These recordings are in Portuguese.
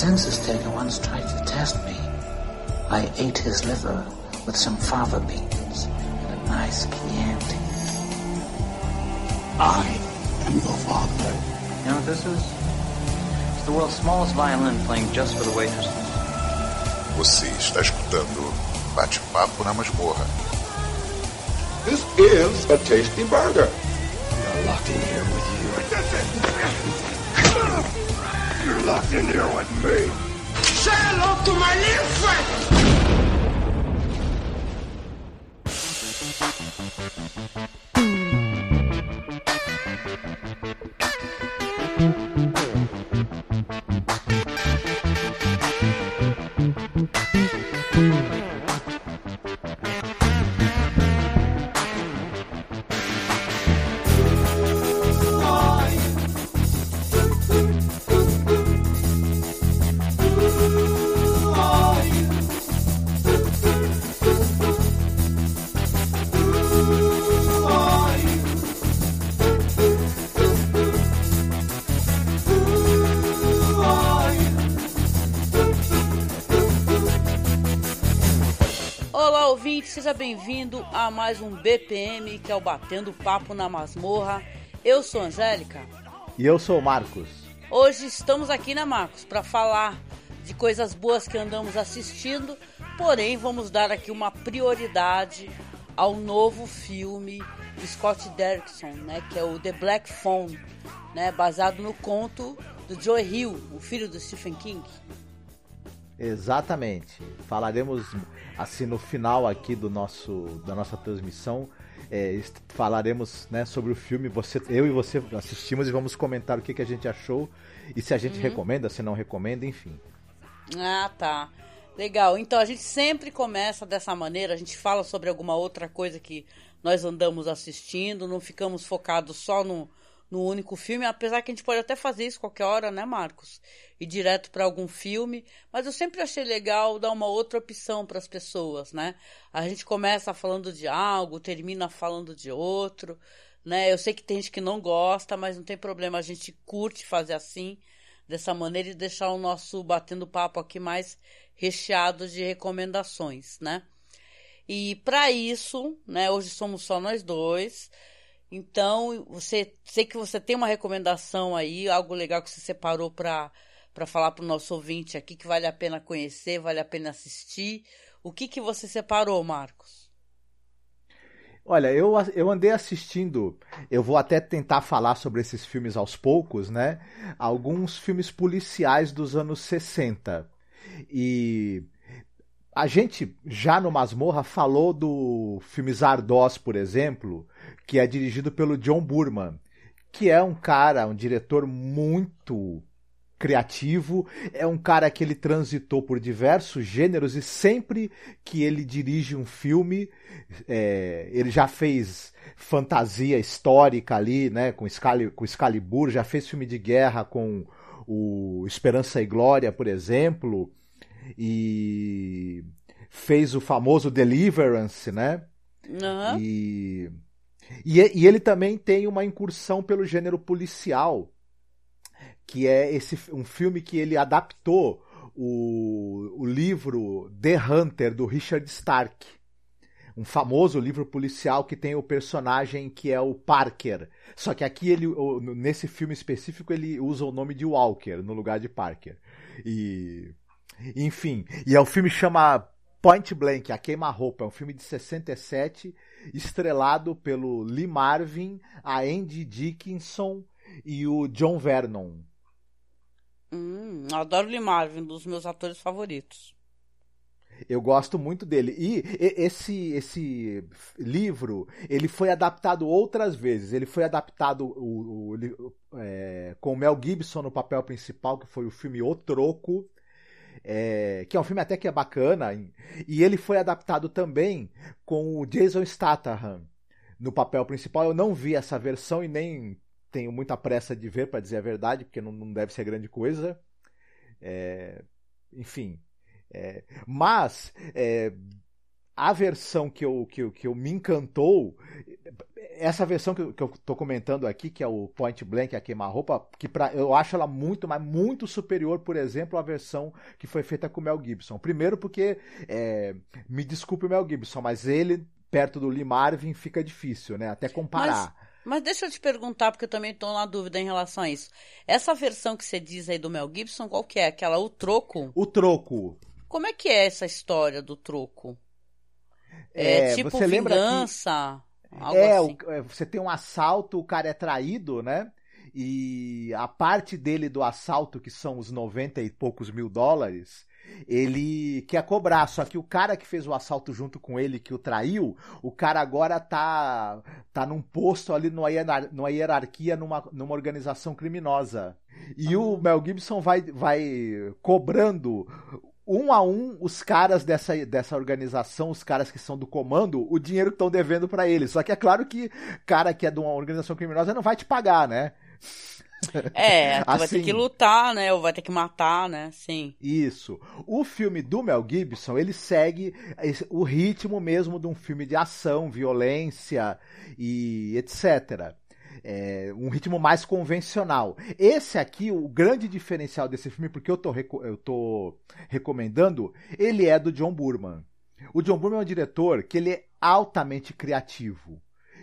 census taker once tried to test me. I ate his liver with some fava beans and a nice Chianti. I am your father. You know what this is? It's the world's smallest violin playing just for the waitresses. Você está escutando Bate-Papo na Masmorra. This is a tasty burger. Locked in here with me. Say hello to my little friend. Ouvinte, seja bem-vindo a mais um BPM, que é o Batendo Papo na Masmorra. Eu sou a Angélica. E eu sou o Marcos. Hoje estamos aqui, né, Marcos, para falar de coisas boas que andamos assistindo, porém vamos dar aqui uma prioridade ao novo filme de Scott Derrickson, né, que é o The Black Phone, né, baseado no conto do Joe Hill, o filho do Stephen King. Exatamente. Falaremos assim no final aqui do nosso da nossa transmissão. é, falaremos né, sobre o filme. Você, eu e você assistimos e vamos comentar o que, que a gente achou e se a gente recomenda, se não recomenda, enfim. Ah, tá. Legal. Então a gente sempre começa dessa maneira, a gente fala sobre alguma outra coisa que nós andamos assistindo, não ficamos focados só no, no único filme, apesar que a gente pode até fazer isso qualquer hora, né, Marcos? Ir direto para algum filme, mas eu sempre achei legal dar uma outra opção para as pessoas, né? A gente começa falando de algo, termina falando de outro, né? Eu sei que tem gente que não gosta, mas não tem problema, a gente curte fazer assim dessa maneira e deixar o nosso batendo papo aqui mais recheado de recomendações, né? E para isso, né, hoje somos só nós dois. Então, você sei que você tem uma recomendação aí, algo legal que você separou para para falar para o nosso ouvinte aqui que vale a pena conhecer, vale a pena assistir. O que que você separou, Marcos? Olha, eu, eu andei assistindo, eu vou até tentar falar sobre esses filmes aos poucos, né? Alguns filmes policiais dos anos 60. E a gente já no Masmorra falou do filme Zardoz, por exemplo, que é dirigido pelo John Burman, que é um cara, um diretor muito criativo, é um cara que ele transitou por diversos gêneros e sempre que ele dirige um filme, é, ele já fez fantasia histórica ali, né, com, Excali com Excalibur, já fez filme de guerra com o Esperança e Glória, por exemplo, e fez o famoso Deliverance, né? Uhum. E, e, e ele também tem uma incursão pelo gênero policial, que é esse um filme que ele adaptou o, o livro The Hunter do Richard Stark, um famoso livro policial que tem o personagem que é o Parker. Só que aqui ele nesse filme específico ele usa o nome de Walker no lugar de Parker. E enfim, e é o filme chama Point Blank, A Queima-Roupa, é um filme de 67, estrelado pelo Lee Marvin, a Andy Dickinson e o John Vernon. Hum, adoro Lee Marvin, um dos meus atores favoritos. Eu gosto muito dele. E esse esse livro, ele foi adaptado outras vezes. Ele foi adaptado o, o- é, com o Mel Gibson no papel principal, que foi o filme O Troco, é, que é um filme até que é bacana. E ele foi adaptado também com o Jason Statham no papel principal. Eu não vi essa versão e nem tenho muita pressa de ver, para dizer a verdade, porque não, não deve ser grande coisa. É, enfim. É, mas é, a versão que eu, que, que eu me encantou essa versão que, que eu tô comentando aqui, que é o Point Blank, a queima-roupa, que pra, eu acho ela muito, mas muito superior, por exemplo, à versão que foi feita com o Mel Gibson. Primeiro porque, é, me desculpe o Mel Gibson, mas ele, perto do Lee Marvin, fica difícil, né? Até comparar. Mas... Mas deixa eu te perguntar, porque eu também estou na dúvida em relação a isso. Essa versão que você diz aí do Mel Gibson, qual que é? Aquela O Troco? O Troco. Como é que é essa história do troco? É, é tipo você vingança? Que... é, assim. o, é, você tem um assalto, o cara é traído, né? E a parte dele do assalto, que são os 90 e poucos mil dólares, ele quer cobrar, só que o cara que fez o assalto junto com ele, que o traiu, o cara agora tá, tá num posto ali numa, numa hierarquia, numa, numa organização criminosa. E o ah. Mel Gibson vai, vai cobrando um a um os caras dessa, dessa organização, os caras que são do comando, o dinheiro que estão devendo para eles. Só que é claro que cara que é de uma organização criminosa não vai te pagar, né? É, assim, vai ter que assim. lutar, né? Ou vai ter que matar, né? Sim. Isso. O filme do Mel Gibson, ele segue o ritmo mesmo de um filme de ação, violência e etc é, um ritmo mais convencional. Esse aqui, o grande diferencial desse filme, porque eu tô, eu tô recomendando, ele é do John Burman. O John Burman é um diretor que ele é altamente criativo.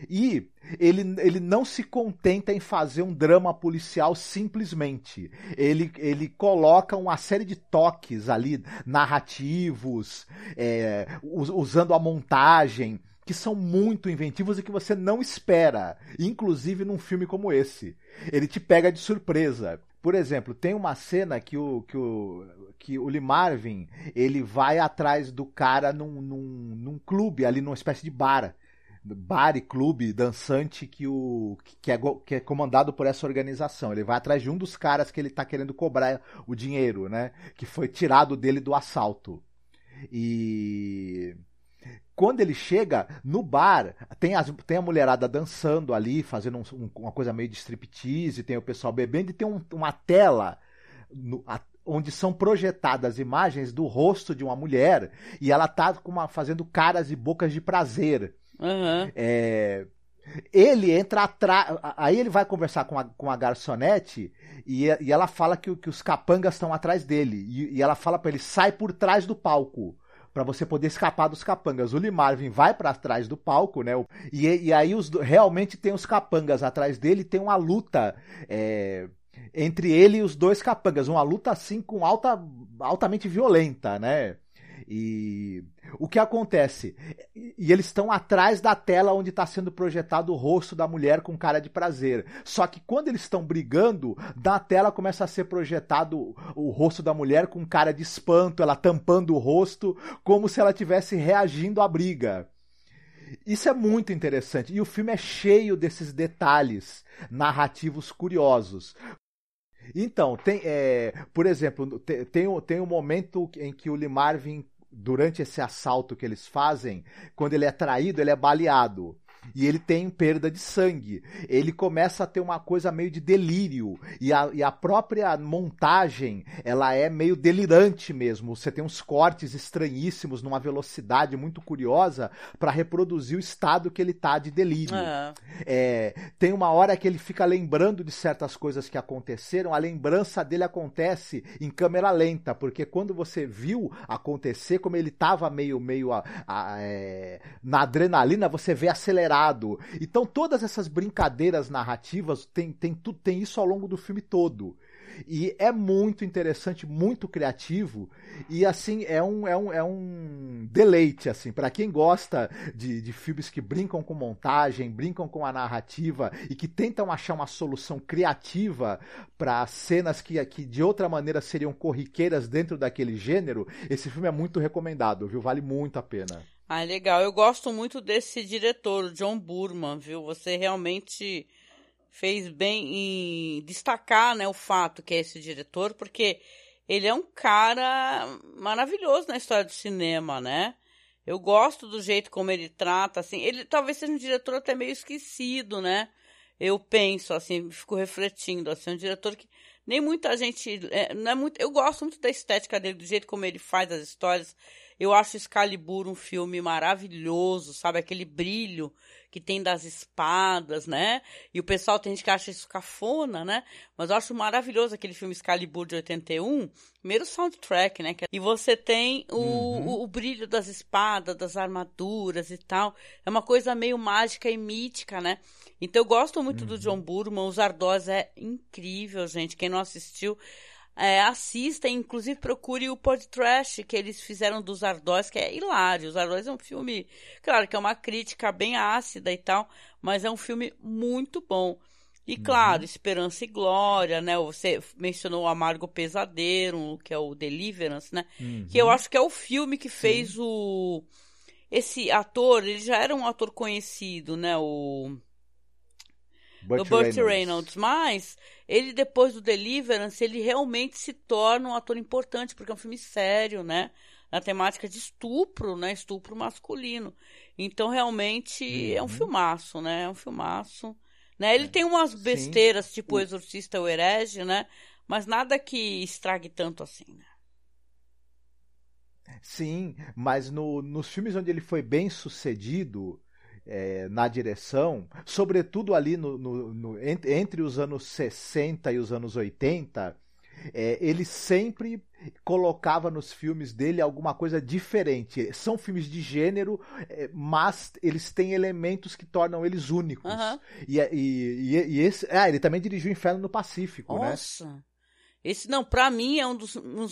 E ele, ele não se contenta em fazer um drama policial simplesmente. Ele, ele coloca uma série de toques ali, narrativos, é, usando a montagem, que são muito inventivos e que você não espera, inclusive num filme como esse. Ele te pega de surpresa. Por exemplo, tem uma cena que o que o, que o Lee Marvin ele vai atrás do cara num, num, num clube ali, numa espécie de bar bar e clube dançante que, o, que, é, que é comandado por essa organização. Ele vai atrás de um dos caras que ele está querendo cobrar o dinheiro, né? Que foi tirado dele do assalto. E quando ele chega no bar, tem, as, tem a mulherada dançando ali, fazendo um, um, uma coisa meio de striptease, tem o pessoal bebendo e tem um, uma tela no, a, onde são projetadas imagens do rosto de uma mulher e ela tá uma, fazendo caras e bocas de prazer. Uhum. É, ele entra atrás. Aí ele vai conversar com a, com a garçonete e, e ela fala que, que os capangas estão atrás dele. E, e ela fala para ele: sai por trás do palco para você poder escapar dos capangas. O Lee Marvin vai para trás do palco, né? E, e aí os, realmente tem os capangas atrás dele, tem uma luta é, entre ele e os dois capangas, uma luta assim com alta, altamente violenta, né? E o que acontece? E eles estão atrás da tela onde está sendo projetado o rosto da mulher com cara de prazer. Só que quando eles estão brigando, da tela começa a ser projetado o rosto da mulher com cara de espanto, ela tampando o rosto, como se ela estivesse reagindo à briga. Isso é muito interessante. E o filme é cheio desses detalhes narrativos curiosos. Então, tem, é, por exemplo, tem, tem, tem um momento em que o Lee Marvin durante esse assalto que eles fazem, quando ele é traído, ele é baleado e ele tem perda de sangue. Ele começa a ter uma coisa meio de delírio e a, e a própria montagem ela é meio delirante mesmo. Você tem uns cortes estranhíssimos numa velocidade muito curiosa para reproduzir o estado que ele tá de delírio. É. É, tem uma hora que ele fica lembrando de certas coisas que aconteceram. A lembrança dele acontece em câmera lenta, porque quando você viu acontecer, como ele tava meio meio a, a, é, na adrenalina, você vê acelerar então todas essas brincadeiras narrativas tem, tem, tudo, tem isso ao longo do filme todo. E é muito interessante, muito criativo. E assim, é um, é um, é um deleite, assim, para quem gosta de, de filmes que brincam com montagem, brincam com a narrativa e que tentam achar uma solução criativa para cenas que, que de outra maneira seriam corriqueiras dentro daquele gênero, esse filme é muito recomendado, viu? Vale muito a pena. Ah, legal. Eu gosto muito desse diretor, John Burman, viu? Você realmente fez bem em destacar, né, o fato que é esse diretor, porque ele é um cara maravilhoso na história do cinema, né? Eu gosto do jeito como ele trata, assim. Ele talvez seja um diretor até meio esquecido, né? Eu penso, assim, fico refletindo, assim, um diretor que nem muita gente, é, não é muito, eu gosto muito da estética dele, do jeito como ele faz as histórias Eu acho Excalibur um filme maravilhoso, sabe? Aquele brilho que tem das espadas, né? E o pessoal tem gente que acha isso cafona, né? Mas eu acho maravilhoso aquele filme Excalibur de 81, primeiro soundtrack, né? E você tem o, uhum. o, o, brilho das espadas, das armaduras e tal. É uma coisa meio mágica e mítica, né? Então eu gosto muito uhum. do John Burman, os Ardós é incrível, gente. Quem não assistiu, é, assista, inclusive procure o podcast que eles fizeram dos Ardós, que é hilário. Os Ardós é um filme, claro que é uma crítica bem ácida e tal, mas é um filme muito bom. E uhum. claro, Esperança e Glória, né? Você mencionou o Amargo Pesadelo, que é o Deliverance, né? Uhum. Que eu acho que é o filme que fez Sim. o esse ator, ele já era um ator conhecido, né? O Burt o Burt Reynolds. Reynolds. Mas ele, depois do Deliverance, ele realmente se torna um ator importante, porque é um filme sério, né? Na temática de estupro, né? Estupro masculino. Então, realmente, uhum. é um uhum. filmaço, né? É um filmaço. Né? Ele é. tem umas besteiras, Sim. tipo o Exorcista o Herege, né? Mas nada que estrague tanto assim, né? Sim, mas no, nos filmes onde ele foi bem sucedido, é, na direção, sobretudo ali no, no, no, entre, os anos 60 e os anos 80, é, ele sempre colocava nos filmes dele alguma coisa diferente. São filmes de gênero, é, mas eles têm elementos que tornam eles únicos. Uhum. E, e, e, e, esse. Ah, ele também dirigiu Inferno no Pacífico, Nossa. né? Esse, não, para mim é um dos, um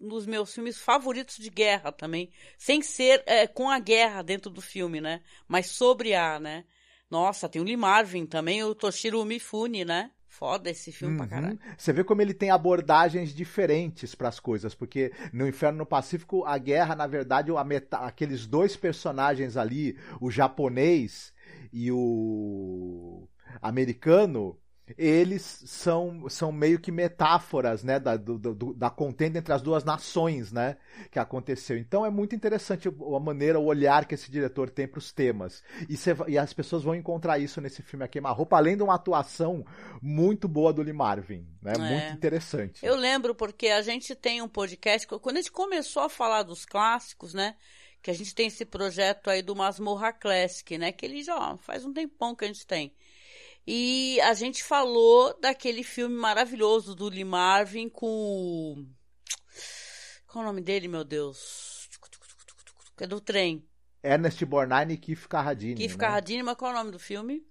dos, meus filmes favoritos de guerra também. Sem ser é, com a guerra dentro do filme, né? Mas sobre a, né? Nossa, tem o Lee Marvin também, o Toshiro Mifune, né? Foda esse filme uhum. pra caralho. Você vê como ele tem abordagens diferentes para as coisas, porque no Inferno no Pacífico, a guerra, na verdade, meta... aqueles dois personagens ali, o japonês e o americano, eles são, são meio que metáforas né, da, do, do, da contenda entre as duas nações né, que aconteceu. Então é muito interessante a maneira, o olhar que esse diretor tem para os temas. E, cê, e, as pessoas vão encontrar isso nesse filme A Queima-Roupa, além de uma atuação muito boa do Lee Marvin. Né, é. Muito interessante. Eu lembro porque a gente tem um podcast, quando a gente começou a falar dos clássicos, né? Que a gente tem esse projeto aí do Masmorra Classic, né? Que ele já faz um tempão que a gente tem. E a gente falou daquele filme maravilhoso do Lee Marvin com. Qual é o nome dele, meu Deus? É do trem. Ernest Borgnine e Keith Carradine. Keith né? Carradine, mas qual é o nome do filme?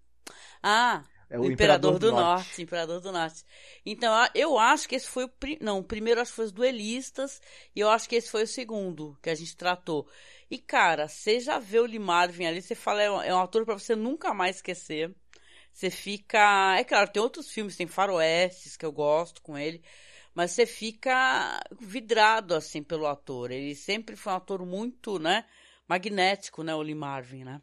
Ah, é o, o Imperador, Imperador, do, Norte. Norte. Imperador do Norte. Então, eu acho que esse foi o. Não, o primeiro acho que foi os duelistas, e eu acho que esse foi o segundo que a gente tratou. E, cara, você já vê o Lee Marvin ali, você fala, é um, é um ator para você nunca mais esquecer. Você fica. É claro, tem outros filmes, tem Faroestes que eu gosto com ele, mas você fica vidrado assim pelo ator. Ele sempre foi um ator muito, né? Magnético, né? O Lee Marvin, né?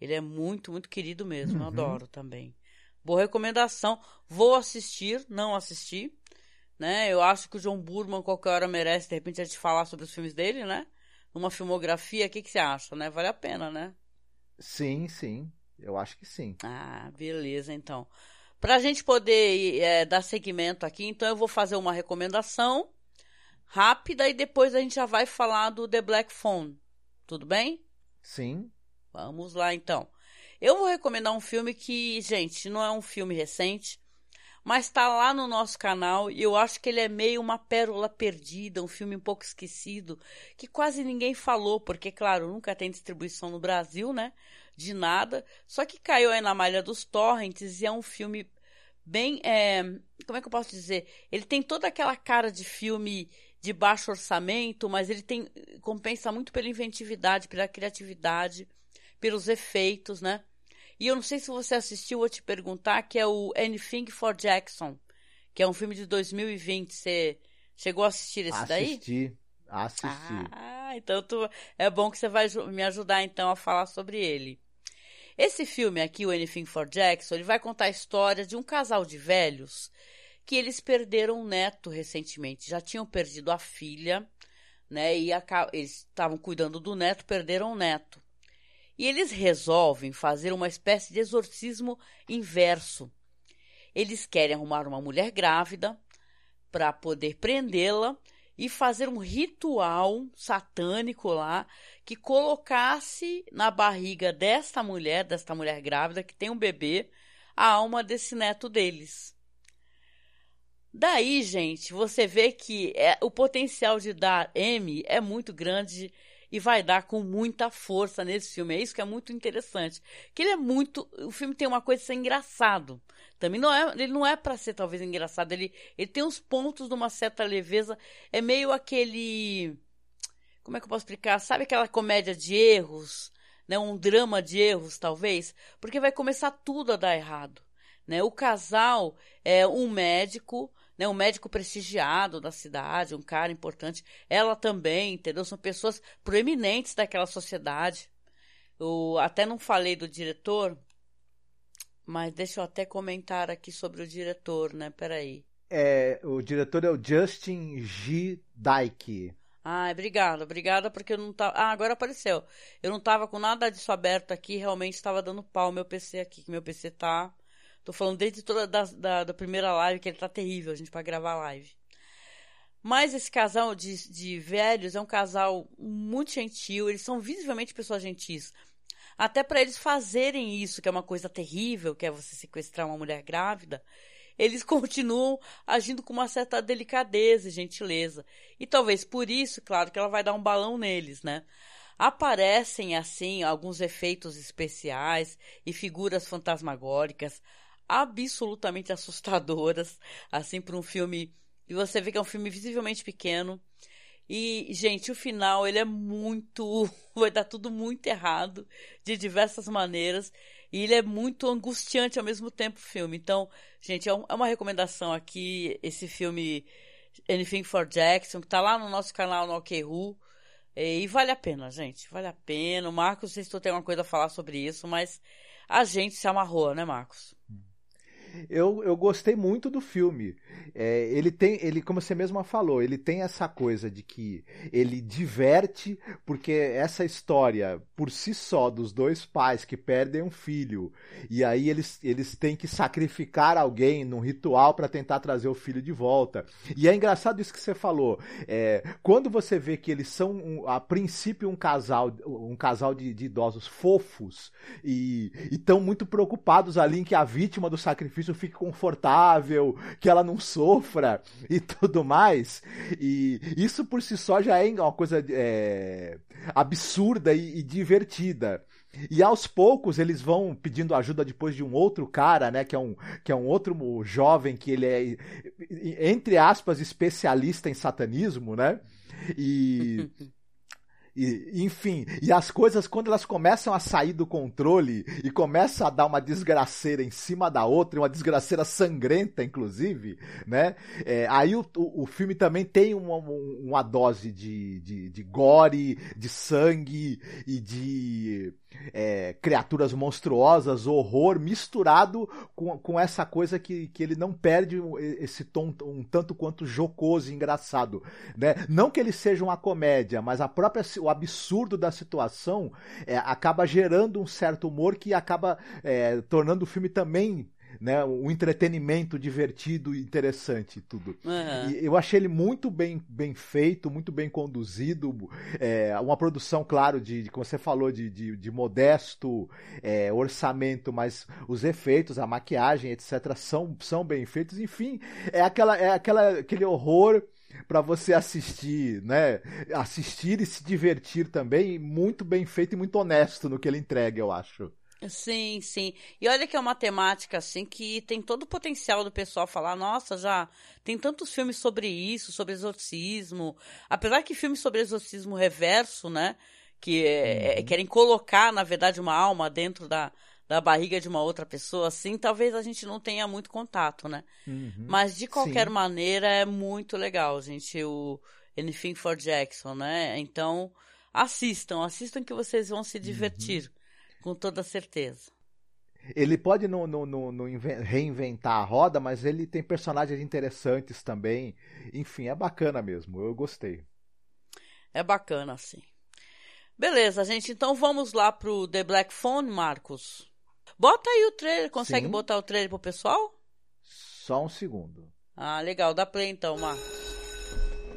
Ele é muito, muito querido mesmo. Uhum. Eu adoro também. Boa recomendação. Vou assistir, não assisti. Né? Eu acho que o John Burman qualquer hora merece, de repente, a gente falar sobre os filmes dele, né? Numa filmografia, o que, que você acha, né? Vale a pena, né? Sim, sim. Eu acho que sim. Ah, beleza, então. Para a gente poder é, dar seguimento aqui, então eu vou fazer uma recomendação rápida e depois a gente já vai falar do The Black Phone. Tudo bem? Sim. Vamos lá, então. Eu vou recomendar um filme que, gente, não é um filme recente, mas está lá no nosso canal e eu acho que ele é meio uma pérola perdida, um filme um pouco esquecido, que quase ninguém falou, porque, claro, nunca tem distribuição no Brasil, né? de nada. Só que caiu aí na malha dos torrents e é um filme bem. É, como é que eu posso dizer? Ele tem toda aquela cara de filme de baixo orçamento, mas ele tem compensa muito pela inventividade, pela criatividade, pelos efeitos, né? E eu não sei se você assistiu, vou te perguntar, que é o Anything for Jackson, que é um filme de 2020. Você chegou a assistir esse assisti, daí? Assisti, assisti. Ah, então tu, é bom que você vai me ajudar então a falar sobre ele. Esse filme aqui, o Anything for Jackson, ele vai contar a história de um casal de velhos que eles perderam um neto recentemente. Já tinham perdido a filha, né? E a, eles estavam cuidando do neto, perderam o neto. E eles resolvem fazer uma espécie de exorcismo inverso. Eles querem arrumar uma mulher grávida para poder prendê-la e fazer um ritual satânico lá que colocasse na barriga desta mulher, desta mulher grávida que tem um bebê, a alma desse neto deles. Daí, gente, você vê que é, o potencial de dar M é muito grande e vai dar com muita força nesse filme. É isso que é muito interessante. Que ele é muito. O filme tem uma coisa de ser engraçado. Também não é. Ele não é para ser talvez engraçado. Ele, ele tem uns pontos de uma certa leveza. É meio aquele. Como é que eu posso explicar? Sabe aquela comédia de erros? Né? Um drama de erros, talvez? Porque vai começar tudo a dar errado. Né? O casal é um médico né, um médico prestigiado da cidade, um cara importante. Ela também, entendeu? São pessoas proeminentes daquela sociedade. Eu até não falei do diretor, mas deixa eu até comentar aqui sobre o diretor, né? Peraí. É, o diretor é o Justin G. Dyke. Ah, obrigada, obrigada, porque eu não tava. Ah, agora apareceu. Eu não tava com nada disso aberto aqui, realmente estava dando pau meu PC aqui, que meu PC tá Tô falando desde toda da, da, da primeira live que ele tá terrível, a gente, para gravar live. Mas esse casal de, de velhos é um casal muito gentil, eles são visivelmente pessoas gentis. Até para eles fazerem isso, que é uma coisa terrível, que é você sequestrar uma mulher grávida, eles continuam agindo com uma certa delicadeza e gentileza. E talvez por isso, claro, que ela vai dar um balão neles, né? Aparecem assim alguns efeitos especiais e figuras fantasmagóricas absolutamente assustadoras, assim, para um filme. E você vê que é um filme visivelmente pequeno. E, gente, o final, ele é muito. Vai dar tudo muito errado, de diversas maneiras. E ele é muito angustiante ao mesmo tempo, o filme. Então, gente, é, é uma recomendação aqui, esse filme Anything for Jackson, que tá lá no nosso canal no OKRU. E vale a pena, gente. Vale a pena. O Marcos, não sei se tu tem uma coisa a falar sobre isso, mas a gente se amarrou, né, Marcos? Eu, eu gostei muito do filme. É, ele tem, ele, como você mesma falou, ele tem essa coisa de que ele diverte, porque essa história, por si só, dos dois pais que perdem um filho, e aí eles, eles têm que sacrificar alguém num ritual para tentar trazer o filho de volta. E é engraçado isso que você falou. É, quando você vê que eles são, um, a princípio, um casal, um casal de, de idosos fofos e estão muito preocupados ali em que a vítima do sacrifício sacrifício fique confortável, que ela não sofra e tudo mais. E isso por si só já é uma coisa é, absurda e, e divertida. E aos poucos eles vão pedindo ajuda depois de um outro cara, né? Que é um, que é um outro jovem que ele é, entre aspas, especialista em satanismo, né? E. E, enfim, e as coisas, quando elas começam a sair do controle e começa a dar uma desgraceira em cima da outra, uma desgraceira sangrenta, inclusive, né? É, aí o, o, filme também tem uma, uma dose de, de, de gore, de sangue e de é, criaturas monstruosas, horror, misturado com, com essa coisa que, que ele não perde esse tom um tanto quanto jocoso e engraçado. Né? Não que ele seja uma comédia, mas a própria, o absurdo da situação é, acaba gerando um certo humor que acaba é, tornando o filme também né, um entretenimento divertido e interessante tudo. Uhum. E eu achei ele muito bem, bem feito, muito bem conduzido, é, uma produção, claro, de, de como você falou, de, de, de modesto é, orçamento, mas os efeitos, a maquiagem, etc., são, são bem feitos. Enfim, é, aquela, é aquela, aquele horror para você assistir, né? Assistir e se divertir também, muito bem feito e muito honesto no que ele entrega, eu acho. Sim, sim. E olha que é uma temática assim que tem todo o potencial do pessoal falar, nossa, já tem tantos filmes sobre isso, sobre exorcismo. Apesar que filmes sobre exorcismo reverso, né, que é, é, uhum. querem colocar, na verdade, uma alma dentro da, da barriga de uma outra pessoa, assim, talvez a gente não tenha muito contato, né? Uhum. Mas de qualquer sim. maneira é muito legal, gente, o Anything for Jackson, né? Então, assistam, assistam que vocês vão se divertir. Uhum. Com toda certeza. Ele pode não, não, não, não, reinventar a roda, mas ele tem personagens interessantes também. Enfim, é bacana mesmo. Eu gostei. É bacana, sim. Beleza, gente. Então vamos lá pro The Black Phone, Marcos. Bota aí o trailer. Consegue sim. botar o trailer pro pessoal? Só um segundo. Ah, legal. Dá play então, Marcos.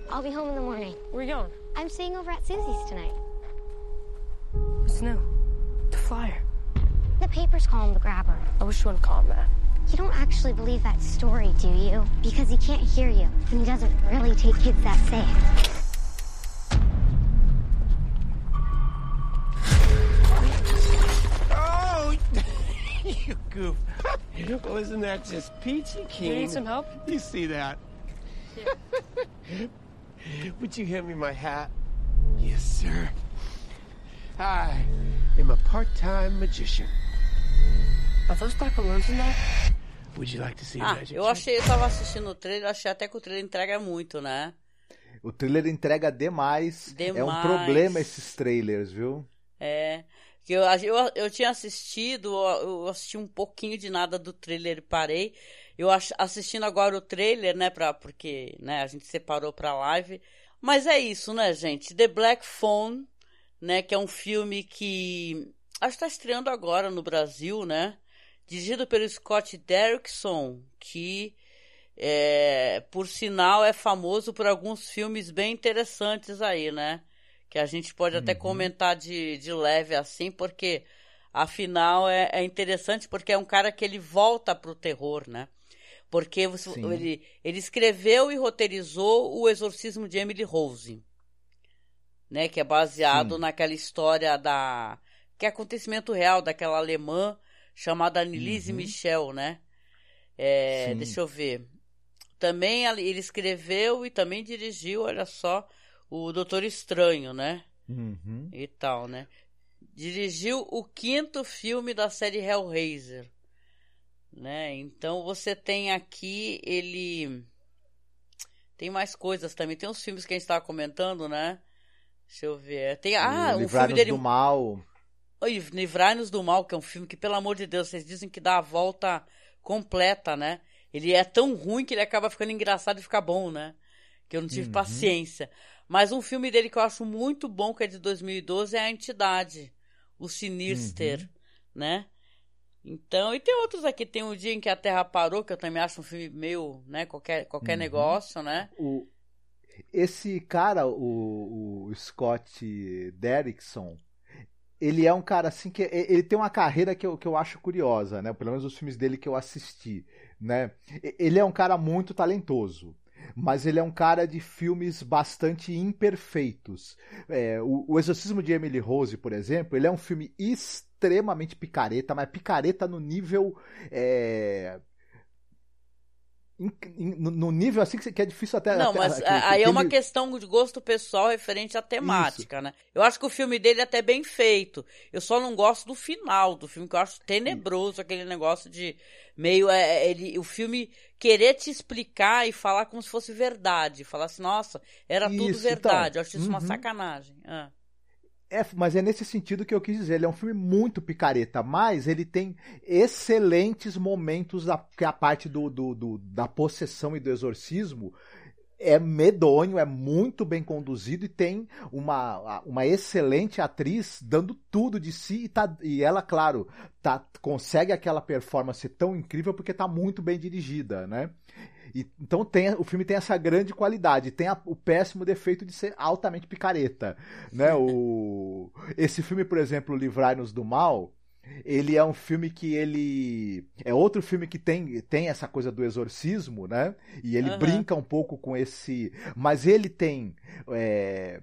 I'll be home in the morning. Where you going? I'm staying over at Susie's tonight. What's new? The flyer. The papers call him the grabber. I wish you wouldn't call him that. You don't actually believe that story, do you? Because he can't hear you, and he doesn't really take kids that safe. Oh, you goof. well, isn't that just peachy keen? You need some help? You see that? Would you hand me my hat? Yes, sir. I am a part-time magician. Are those black balloons in there? Would you like to see a Ah, magic eu achei, eu tava assistindo o trailer, achei até que o trailer entrega muito, né? O trailer entrega demais. É um Demais. problema esses trailers, viu? É. Que eu, eu, eu tinha assistido, eu assisti um pouquinho de nada do trailer e parei. Eu assistindo agora o trailer, né, pra, porque né, a gente separou pra live. Mas é isso, né, gente? The Black Phone, né, que é um filme que acho que tá estreando agora no Brasil, né? Dirigido pelo Scott Derrickson, que é, por sinal é famoso por alguns filmes bem interessantes aí, né? Que a gente pode até comentar de, de leve assim, porque afinal é, é interessante porque é um cara que ele volta pro terror, né? Porque você- ele, ele escreveu e roteirizou O Exorcismo de Emily Rose, né? Que é baseado Sim. naquela história da... Que é acontecimento real daquela alemã chamada Annelise Uhum. Michel, né? É, deixa eu ver. Também ele escreveu e também dirigiu, olha só, o Doutor Estranho, né? Uhum. E tal, né? Dirigiu o quinto filme da série Hellraiser, né? Então você tem aqui ele tem mais coisas também. Tem uns filmes que a gente estava comentando, né? Deixa eu ver. Tem ah, O filme Livrar-nos dele do Mal. Oi, Livrai-nos do Mal, que é um filme que, pelo amor de Deus, vocês dizem que dá a volta completa, né? Ele é tão ruim que ele acaba ficando engraçado e fica bom, né? Que eu não tive Uhum. paciência. Mas um filme dele que eu acho muito bom, que é de 2012, é A Entidade. O Sinister, Uhum. né? Então, e tem outros aqui. Tem O Dia em que a Terra Parou, que eu também acho um filme meio, né? Qualquer, qualquer Uhum. negócio, né? O, esse cara, o, o Scott Derrickson, ele é um cara assim que e- ele tem uma carreira que eu, que eu acho curiosa, né? Pelo menos os filmes dele que eu assisti, né? Ele é um cara muito talentoso. Mas ele é um cara de filmes bastante imperfeitos. É, o, o Exorcismo de Emily Rose, por exemplo, ele é um filme extremamente picareta, mas picareta no nível. é, no- nível assim que é difícil até. Não, até- mas que- aí que é uma ele- questão de gosto pessoal referente à temática, né? Eu acho que o filme dele é até bem feito. Eu só não gosto do final do filme, que eu acho tenebroso aquele negócio de meio é, ele o filme querer te explicar e falar como se fosse verdade, falar assim, nossa, era tudo Isso, então. verdade. Eu acho isso uma Uhum. sacanagem. Ah. É, mas é nesse sentido que eu quis dizer. Ele é um filme muito picareta, mas ele tem excelentes momentos, da, que a parte do, do- do- da possessão e do exorcismo é medonho, é muito bem conduzido e tem uma, uma excelente atriz dando tudo de si e, tá, e ela, claro, tá, consegue aquela performance tão incrível porque tá muito bem dirigida, né? E- então tem, o filme tem essa grande qualidade, tem a- o péssimo defeito de ser altamente picareta, né? O, esse filme, por exemplo, Livrai-nos do Mal, ele é um filme que ele é outro filme que tem, tem essa coisa do exorcismo, né? E ele Aham. brinca um pouco com esse, mas ele tem é,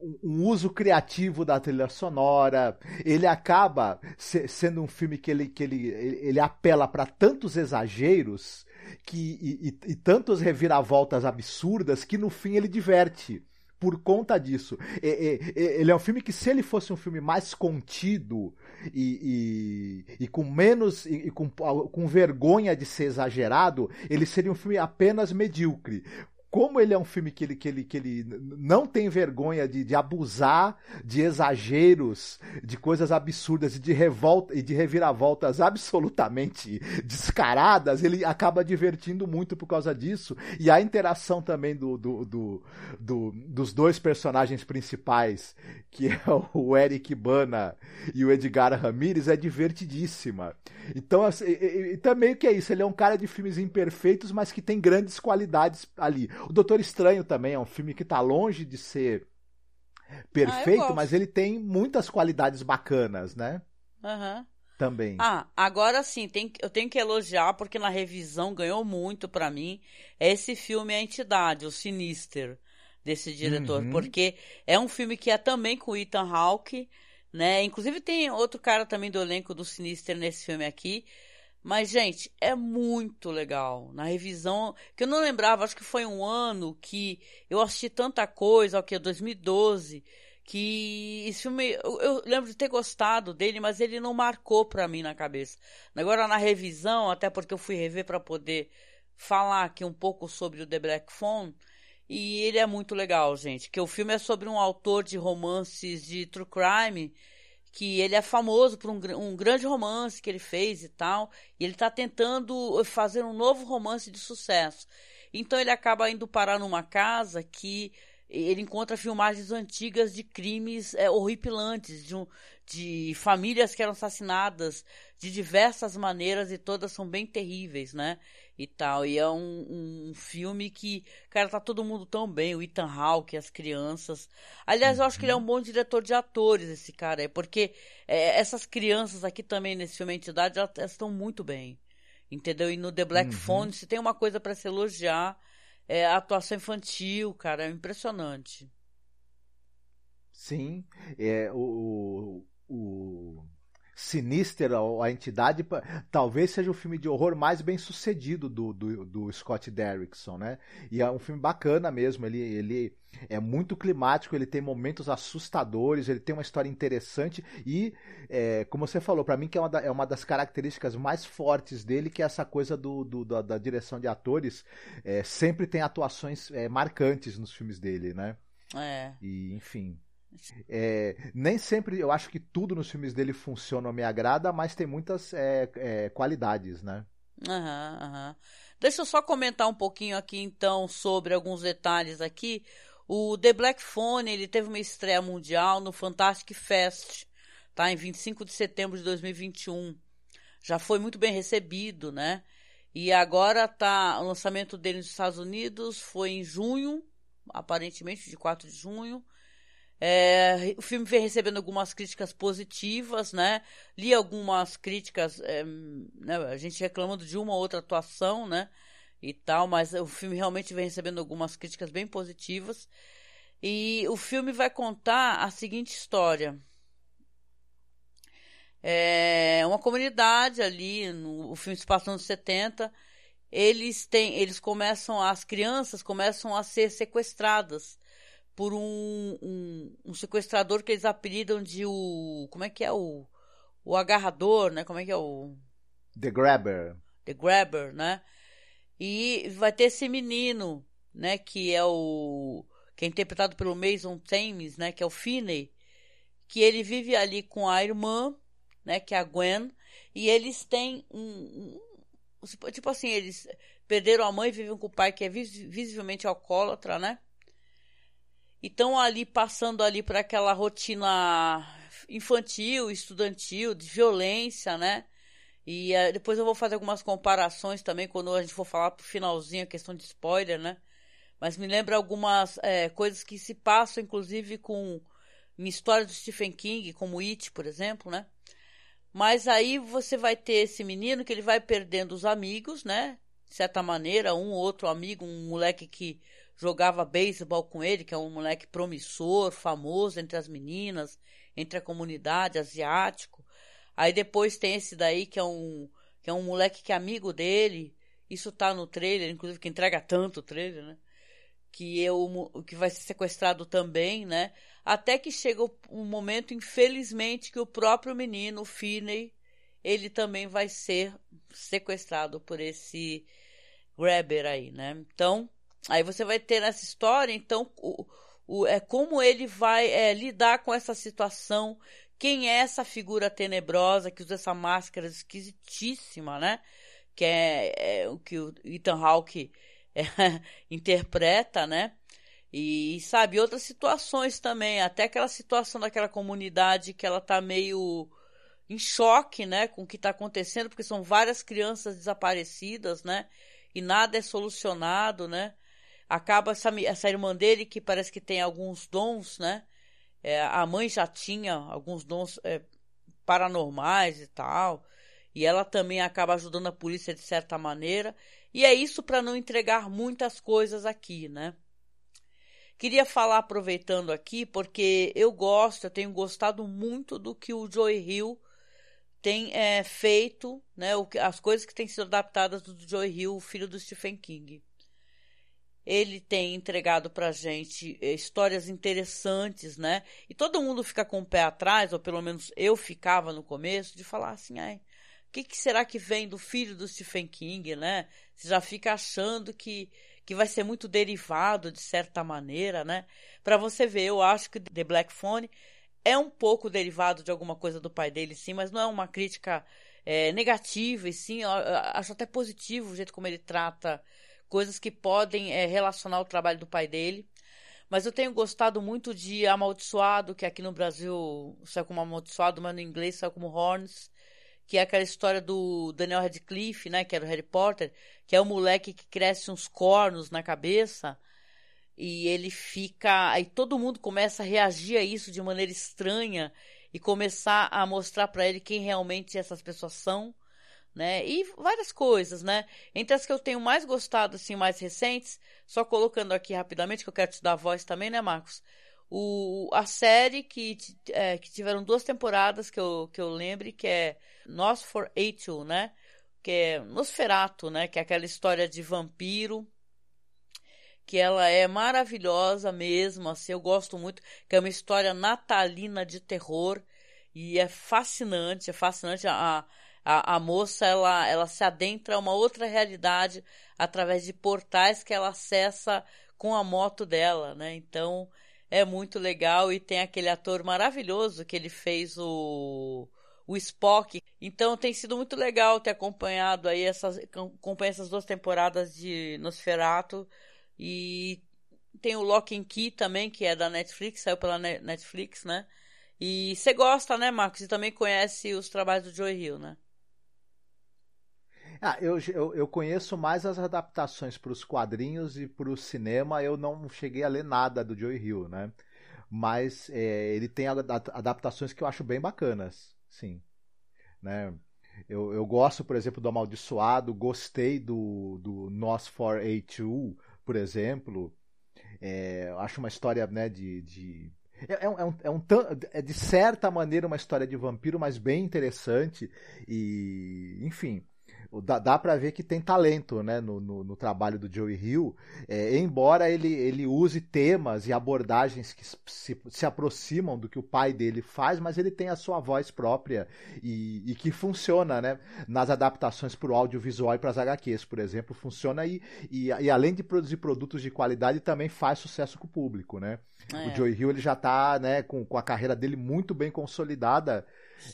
um- um uso criativo da trilha sonora. Ele acaba se- sendo um filme que ele, que ele, ele apela para tantos exageros que, e, e- e tantas reviravoltas absurdas que no fim ele diverte. Por conta disso. Ele é um filme que, se ele fosse um filme mais contido e, e- e com menos. e com, com vergonha de ser exagerado, ele seria um filme apenas medíocre como ele é um filme que ele, que ele, que ele não tem vergonha de, de abusar de exageros, de coisas absurdas e de revolta e de reviravoltas absolutamente descaradas, ele acaba divertindo muito por causa disso. E a interação também do, do, do- do- dos dois personagens principais, que é o Eric Bana e o Edgar Ramirez, é divertidíssima. Então, assim, e- e também o que é isso? Ele é um cara de filmes imperfeitos, mas que tem grandes qualidades ali. O Doutor Estranho também é um filme que tá longe de ser perfeito, Ah, mas ele tem muitas qualidades bacanas, né? Aham. Também. Ah, agora sim, tem, eu tenho que elogiar, porque na revisão ganhou muito pra mim. Esse filme é a entidade, o Sinister, desse diretor. Uhum. Porque é um filme que é também com o Ethan Hawke, né? Inclusive tem outro cara também do elenco do Sinister nesse filme aqui. Mas, gente, é muito legal. Na revisão, que eu não lembrava, acho que foi um ano que eu assisti tanta coisa, o que, 2012, que esse filme, eu, eu lembro de ter gostado dele, mas ele não marcou pra mim na cabeça. Agora na revisão, até porque eu fui rever pra poder falar aqui um pouco sobre o The Black Phone, e ele é muito legal, gente, que o filme é sobre um autor de romances de true crime, que ele é famoso por um, um grande romance que ele fez e tal, e ele está tentando fazer um novo romance de sucesso. Então ele acaba indo parar numa casa que ele encontra filmagens antigas de crimes é, horripilantes, de, um, de famílias que eram assassinadas de diversas maneiras e todas são bem terríveis, né? E tal. E é um, um filme que, cara, tá todo mundo tão bem, o Ethan Hawke, as crianças. Aliás, eu acho que ele é um bom diretor de atores, esse cara aí, porque é, essas crianças aqui também nesse filme Entidade, elas, elas estão muito bem. Entendeu? E no The Black Uhum. Phone, se tem uma coisa para se elogiar, é a atuação infantil, cara, é impressionante. Sim, é, o, o Sinister, a, a entidade, talvez seja o filme de horror mais bem sucedido do, do, do Scott Derrickson, né? E é um filme bacana mesmo, ele, ele é muito climático, ele tem momentos assustadores, ele tem uma história interessante e, é, como você falou, pra mim que é uma, da- é uma das características mais fortes dele, que é essa coisa do, do- da, da direção de atores, é, sempre tem atuações é, marcantes nos filmes dele, né? É. E, enfim. É, nem sempre eu acho que tudo nos filmes dele funciona ou me agrada, mas tem muitas é, é, qualidades, né? Aham, aham. Deixa eu só comentar um pouquinho aqui então sobre alguns detalhes aqui. O The Black Phone, ele teve uma estreia mundial no Fantastic Fest, tá? Em 25 de setembro de 2021. Já foi muito bem recebido, né? E agora tá, o lançamento dele nos Estados Unidos foi em junho, aparentemente de 4 de junho. É, o filme vem recebendo algumas críticas positivas, né? Li algumas críticas, é, né? a gente reclamando de uma ou outra atuação, né? E tal, mas o filme realmente vem recebendo algumas críticas bem positivas. E o filme vai contar a seguinte história. É uma comunidade ali, no, o filme se passa nos 70, eles têm, eles começam, as crianças começam a ser sequestradas por um, um, um sequestrador que eles apelidam de o. Como é que é o. O agarrador, né? Como é que é o. The Grabber. The Grabber, né? E vai ter esse menino, né? Que é o. Que é interpretado pelo Mason Thames, né? Que é o Finney. Que ele vive ali com a irmã, né? Que é a Gwen. E eles têm um. um tipo assim, eles perderam a mãe e vivem com o pai que é vis visivelmente alcoólatra, né? Estão ali passando ali para aquela rotina infantil, estudantil, de violência, né? E uh, depois eu vou fazer algumas comparações também quando a gente for falar pro finalzinho a questão de spoiler, né? Mas me lembra algumas é, coisas que se passam, inclusive, com em histórias do Stephen King, como It, por exemplo, né? Mas aí você vai ter esse menino que ele vai perdendo os amigos, né? De certa maneira, um outro amigo, um moleque que jogava beisebol com ele, que é um moleque promissor, famoso entre as meninas, entre a comunidade asiático. Aí depois tem esse daí que é um que é um moleque que é amigo dele. Isso tá no trailer, inclusive que entrega tanto o trailer, né? Que é o que vai ser sequestrado também, né? Até que chega um momento, infelizmente, que o próprio menino, o Finney, ele também vai ser sequestrado por esse grabber aí, né? Então, Aí você vai ter nessa história, então, o, o, é como ele vai é, lidar com essa situação, quem é essa figura tenebrosa que usa essa máscara esquisitíssima, né? Que é, é o que o Ethan Hawke é, interpreta, né? E, sabe, outras situações também, até aquela situação daquela comunidade que ela tá meio em choque, né, com o que tá acontecendo, porque são várias crianças desaparecidas, né? E nada é solucionado, né? Acaba essa, essa irmã dele que parece que tem alguns dons, né? É, a mãe já tinha alguns dons é, paranormais e tal, e ela também acaba ajudando a polícia de certa maneira, e é isso para não entregar muitas coisas aqui, né? Queria falar aproveitando aqui, porque eu gosto, eu tenho gostado muito do que o Joey Hill tem é, feito, né, as coisas que têm sido adaptadas do Joey Hill, filho do Stephen King. Ele tem entregado pra gente é, histórias interessantes, né? E todo mundo fica com o pé atrás, ou pelo menos eu ficava no começo, de falar assim, ai, o que, que será que vem do filho do Stephen King, né? Você já fica achando que que vai ser muito derivado de certa maneira, né? Para você ver, eu acho que The Black Phone é um pouco derivado de alguma coisa do pai dele, sim, mas não é uma crítica é, negativa, e sim, acho até positivo o jeito como ele trata coisas que podem é, relacionar o trabalho do pai dele. Mas eu tenho gostado muito de Amaldiçoado, que aqui no Brasil saiu como Amaldiçoado, mas no inglês saiu como Horns que é aquela história do Daniel Radcliffe, né, que era o Harry Potter, que é o moleque que cresce uns cornos na cabeça e ele fica, aí todo mundo começa a reagir a isso de maneira estranha e começar a mostrar para ele quem realmente essas pessoas são, né? E várias coisas, né? Entre as que eu tenho mais gostado assim, mais recentes, só colocando aqui rapidamente que eu quero te dar voz também, né, Marcos? O, a série que, é, que tiveram duas temporadas que eu, que eu lembre, que é Nos for Eight, né? Que é Nosferato, né? Que é aquela história de vampiro. Que ela é maravilhosa mesmo, assim, eu gosto muito. Que é uma história natalina de terror. E é fascinante, é fascinante. A, a, a moça, ela, ela se adentra a uma outra realidade através de portais que ela acessa com a moto dela, né? Então, é muito legal e tem aquele ator maravilhoso que ele fez o o Spock. Então tem sido muito legal ter acompanhado aí essas acompanhar essas duas temporadas de Nosferatu e tem o Lock and Key também, que é da Netflix, saiu pela Netflix, né? E você gosta, né, Marcos? E também conhece os trabalhos do Joe Hill, né? Ah, eu, eu, eu, conheço mais as adaptações para os quadrinhos e para o cinema. Eu não cheguei a ler nada do Joey Hill, né? Mas é, ele tem adaptações que eu acho bem bacanas, sim. Né? Eu, eu gosto, por exemplo, do Amaldiçoado, gostei do, do Nos for A2, por exemplo. É, acho uma história né, de, de é, é, um, é, um, é, é de certa maneira uma história de vampiro, mas bem interessante. E, enfim, dá, dá para ver que tem talento né, no, no, no trabalho do Joey Hill, é, embora ele, ele use temas e abordagens que se, se aproximam do que o pai dele faz, mas ele tem a sua voz própria e, e que funciona né, nas adaptações para o audiovisual e para as HQs, por exemplo, funciona e, e, e, além de produzir produtos de qualidade, também faz sucesso com o público. Né? É. O Joey Hill ele já está né, com, com a carreira dele muito bem consolidada,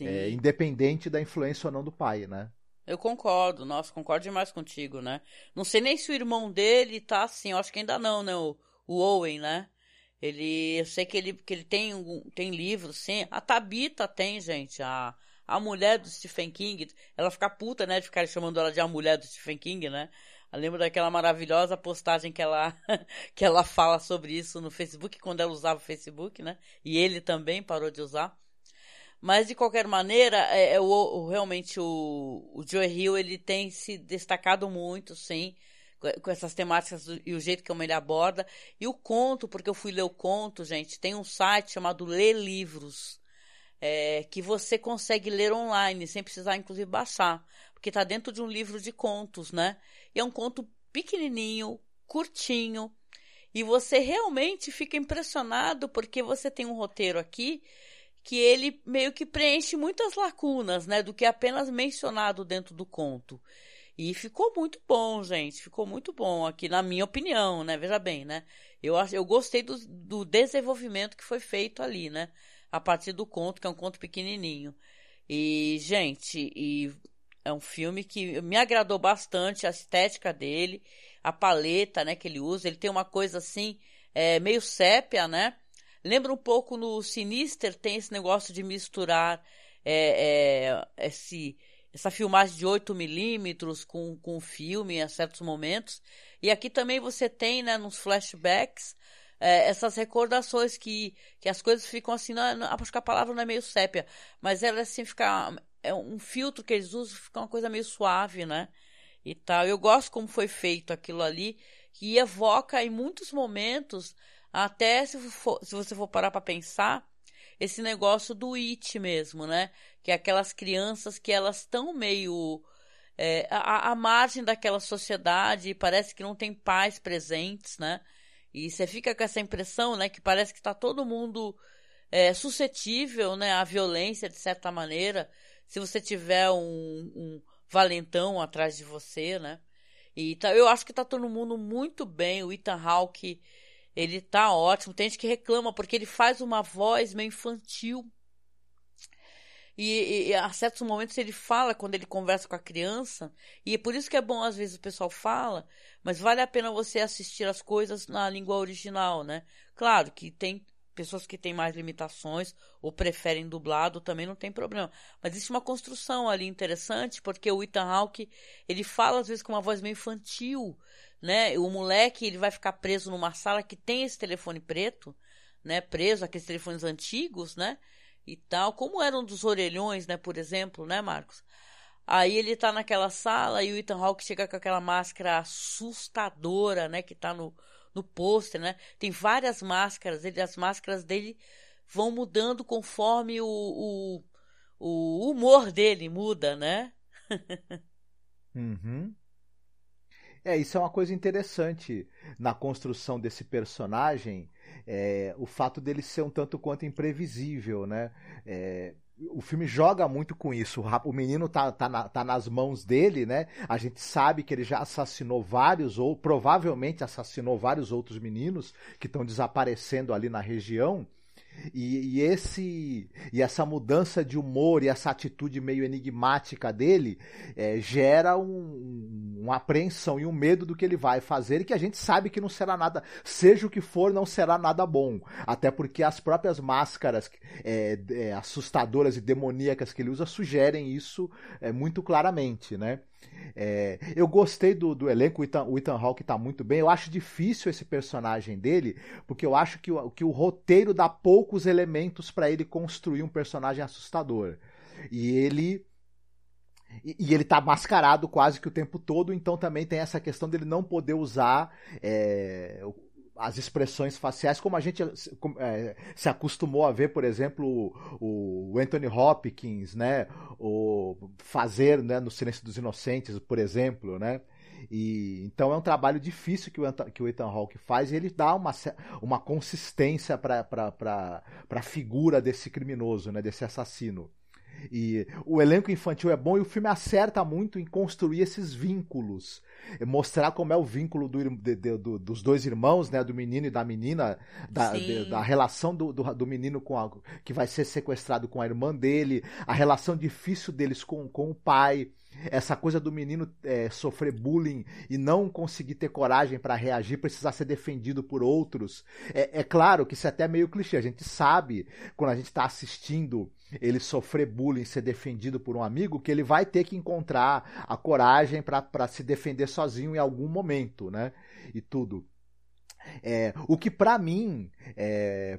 é, independente da influência ou não do pai, né? Eu concordo, nossa, concordo demais contigo, né? Não sei nem se o irmão dele tá assim, eu acho que ainda não, né? O, o Owen, né? Ele, eu sei que ele, que ele tem, tem livros, sim. A Tabita tem, gente. A, a mulher do Stephen King, ela fica puta, né? De ficar chamando ela de a mulher do Stephen King, né? Eu lembro daquela maravilhosa postagem que ela, que ela fala sobre isso no Facebook, quando ela usava o Facebook, né? E ele também parou de usar. Mas de qualquer maneira, é, é o, o, realmente o, o Joe Hill ele tem se destacado muito, sim, com essas temáticas e o jeito como ele aborda. E o conto, porque eu fui ler o conto, gente, tem um site chamado Lê Livros, é, que você consegue ler online, sem precisar, inclusive, baixar, porque está dentro de um livro de contos, né? E é um conto pequenininho, curtinho, e você realmente fica impressionado porque você tem um roteiro aqui que ele meio que preenche muitas lacunas, né, do que é apenas mencionado dentro do conto. E ficou muito bom, gente. Ficou muito bom aqui, na minha opinião, né? Veja bem, né? Eu, eu gostei do, do desenvolvimento que foi feito ali, né? A partir do conto, que é um conto pequenininho. E, gente, e é um filme que me agradou bastante, a estética dele, a paleta, né, que ele usa. Ele tem uma coisa assim, é, meio sépia, né? Lembra um pouco no Sinister, tem esse negócio de misturar é, é, esse, essa filmagem de 8 milímetros com, com filme em certos momentos. E aqui também você tem, né, nos flashbacks, é, essas recordações que, que as coisas ficam assim, não, não, acho que a palavra não é meio sépia, mas ela assim fica, é um filtro que eles usam, fica uma coisa meio suave, né? E tal. Eu gosto como foi feito aquilo ali, que evoca em muitos momentos, até se, for, se você for parar para pensar, esse negócio do it mesmo, né? Que é aquelas crianças que elas estão meio é, à, à margem daquela sociedade, parece que não tem pais presentes, né? E você fica com essa impressão, né, que parece que está todo mundo é, suscetível, né, à violência de certa maneira, se você tiver um, um valentão atrás de você, né? E tá, eu acho que tá todo mundo muito bem. O Ethan Hawke, ele tá ótimo. Tem gente que reclama porque ele faz uma voz meio infantil. E, e, a certos momentos ele fala quando ele conversa com a criança, e é por isso que é bom às vezes o pessoal fala, mas vale a pena você assistir as coisas na língua original, né? Claro que tem pessoas que têm mais limitações ou preferem dublado também não tem problema. Mas existe uma construção ali interessante, porque o Ethan Hawke, ele fala às vezes com uma voz meio infantil, né? O moleque, ele vai ficar preso numa sala que tem esse telefone preto, né? Preso, aqueles telefones antigos, né? e tal, como eram dos orelhões, né, por exemplo, né, Marcos? Aí ele tá naquela sala e o Ethan Hawke chega com aquela máscara assustadora, né, que tá no, no pôster, né? Tem várias máscaras, ele, as máscaras dele vão mudando conforme o, o, o humor dele muda, né? uhum. É, isso é uma coisa interessante na construção desse personagem, é, o fato dele ser um tanto quanto imprevisível, né? É, o filme joga muito com isso. O menino tá, tá, na, tá, nas mãos dele, né? A gente sabe que ele já assassinou vários, ou provavelmente assassinou vários outros meninos que estão desaparecendo ali na região. E, e, esse e essa mudança de humor e essa atitude meio enigmática dele é, gera um, uma apreensão e um medo do que ele vai fazer e que a gente sabe que não será nada, seja o que for, não será nada bom. Até porque as próprias máscaras é, é, assustadoras e demoníacas que ele usa sugerem isso é, muito claramente, né? É, eu gostei do, do elenco, o Ethan, o Ethan Hawke tá muito bem. Eu acho difícil esse personagem dele, porque eu acho que o, que o roteiro dá poucos elementos para ele construir um personagem assustador. E ele e, ele tá mascarado quase que o tempo todo, então também tem essa questão dele não poder usar é, as expressões faciais, como a gente é, se acostumou a ver, por exemplo, o, Anthony Hopkins, né, o fazer, né, no Silêncio dos Inocentes, por exemplo, né, e então é um trabalho difícil que o, que o Ethan Hawke faz e ele dá uma, uma consistência para a figura desse criminoso, né, desse assassino. E o elenco infantil é bom e o filme acerta muito em construir esses vínculos. Mostrar como é o vínculo do, de, de, do, dos dois irmãos, né? Do menino e da menina, da, de, da relação do, do, menino com a, que vai ser sequestrado com a irmã dele, a relação difícil deles com, com o pai essa coisa do menino é, sofrer bullying e não conseguir ter coragem para reagir, precisar ser defendido por outros. É, é, claro que isso é até meio clichê. A gente sabe, quando a gente está assistindo ele sofrer bullying, ser defendido por um amigo, que ele vai ter que encontrar a coragem para se defender sozinho em algum momento, né? E tudo. É, o que para mim é,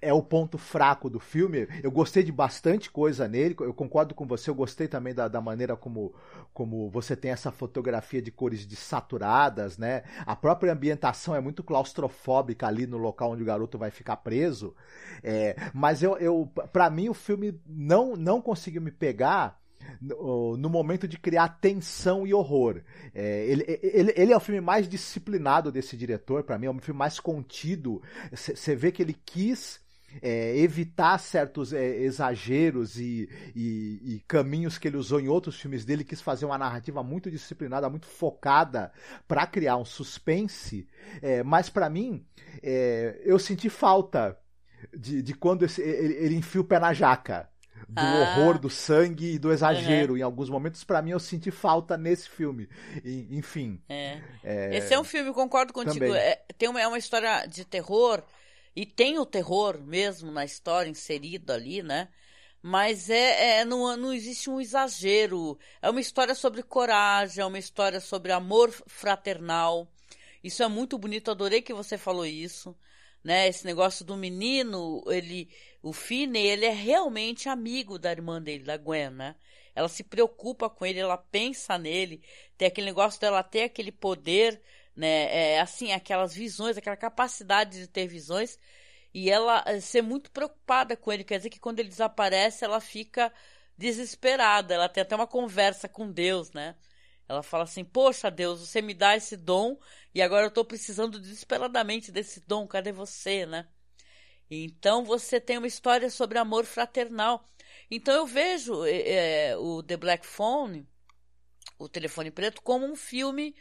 é, o ponto fraco do filme. Eu gostei de bastante coisa nele. Eu concordo com você. Eu gostei também da, da maneira como, como você tem essa fotografia de cores desaturadas, né? A própria ambientação é muito claustrofóbica ali no local onde o garoto vai ficar preso. É, mas eu, eu para mim o filme não não conseguiu me pegar no, no momento de criar tensão e horror. É, ele, ele, ele, é o filme mais disciplinado desse diretor, para mim, é o filme mais contido. Você vê que ele quis é, evitar certos é, exageros e, e, e, caminhos que ele usou em outros filmes dele, quis fazer uma narrativa muito disciplinada, muito focada para criar um suspense. É, mas para mim, é, eu senti falta de, de quando esse, ele, ele enfia o pé na jaca do ah. horror, do sangue e do exagero. Uhum. Em alguns momentos, para mim, eu senti falta nesse filme. E, enfim. É. É... Esse é um filme, concordo contigo. É, tem uma, é uma história de terror, e tem o terror mesmo na história inserido ali, né? Mas é, é não, não existe um exagero. É uma história sobre coragem, é uma história sobre amor fraternal. Isso é muito bonito, adorei que você falou isso, né? Esse negócio do menino, ele, o Finney, ele é realmente amigo da irmã dele, da Gwen, né? Ela se preocupa com ele, ela pensa nele, tem aquele negócio dela ter aquele poder, né? É, assim, aquelas visões, aquela capacidade de ter visões e ela eh, ser muito preocupada com ele. Quer dizer que quando ele desaparece, ela fica desesperada. Ela tem até uma conversa com Deus, né? Ela fala assim: Poxa, Deus, você me dá esse dom e agora eu estou precisando desesperadamente desse dom. Cadê você, né? Então você tem uma história sobre amor fraternal. Então eu vejo é, o The Black Phone, o Telefone Preto, como um filme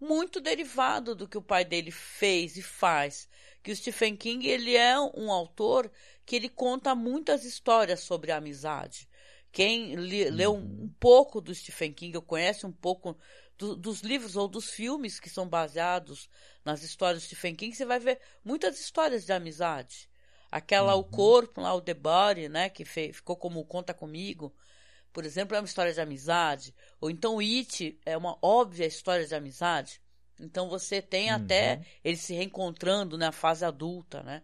muito derivado do que o pai dele fez e faz. Que o Stephen King ele é um autor que ele conta muitas histórias sobre a amizade. Quem li, leu um, um, pouco do Stephen King, ou conhece um pouco do, dos livros ou dos filmes que são baseados nas histórias do Stephen King, você vai ver muitas histórias de amizade. Aquela uhum. O Corpo, lá, o The Body, né, que ficou como Conta Comigo, por exemplo, é uma história de amizade. Ou então o It é uma óbvia história de amizade. Então você tem uhum. até ele se reencontrando na fase adulta, né?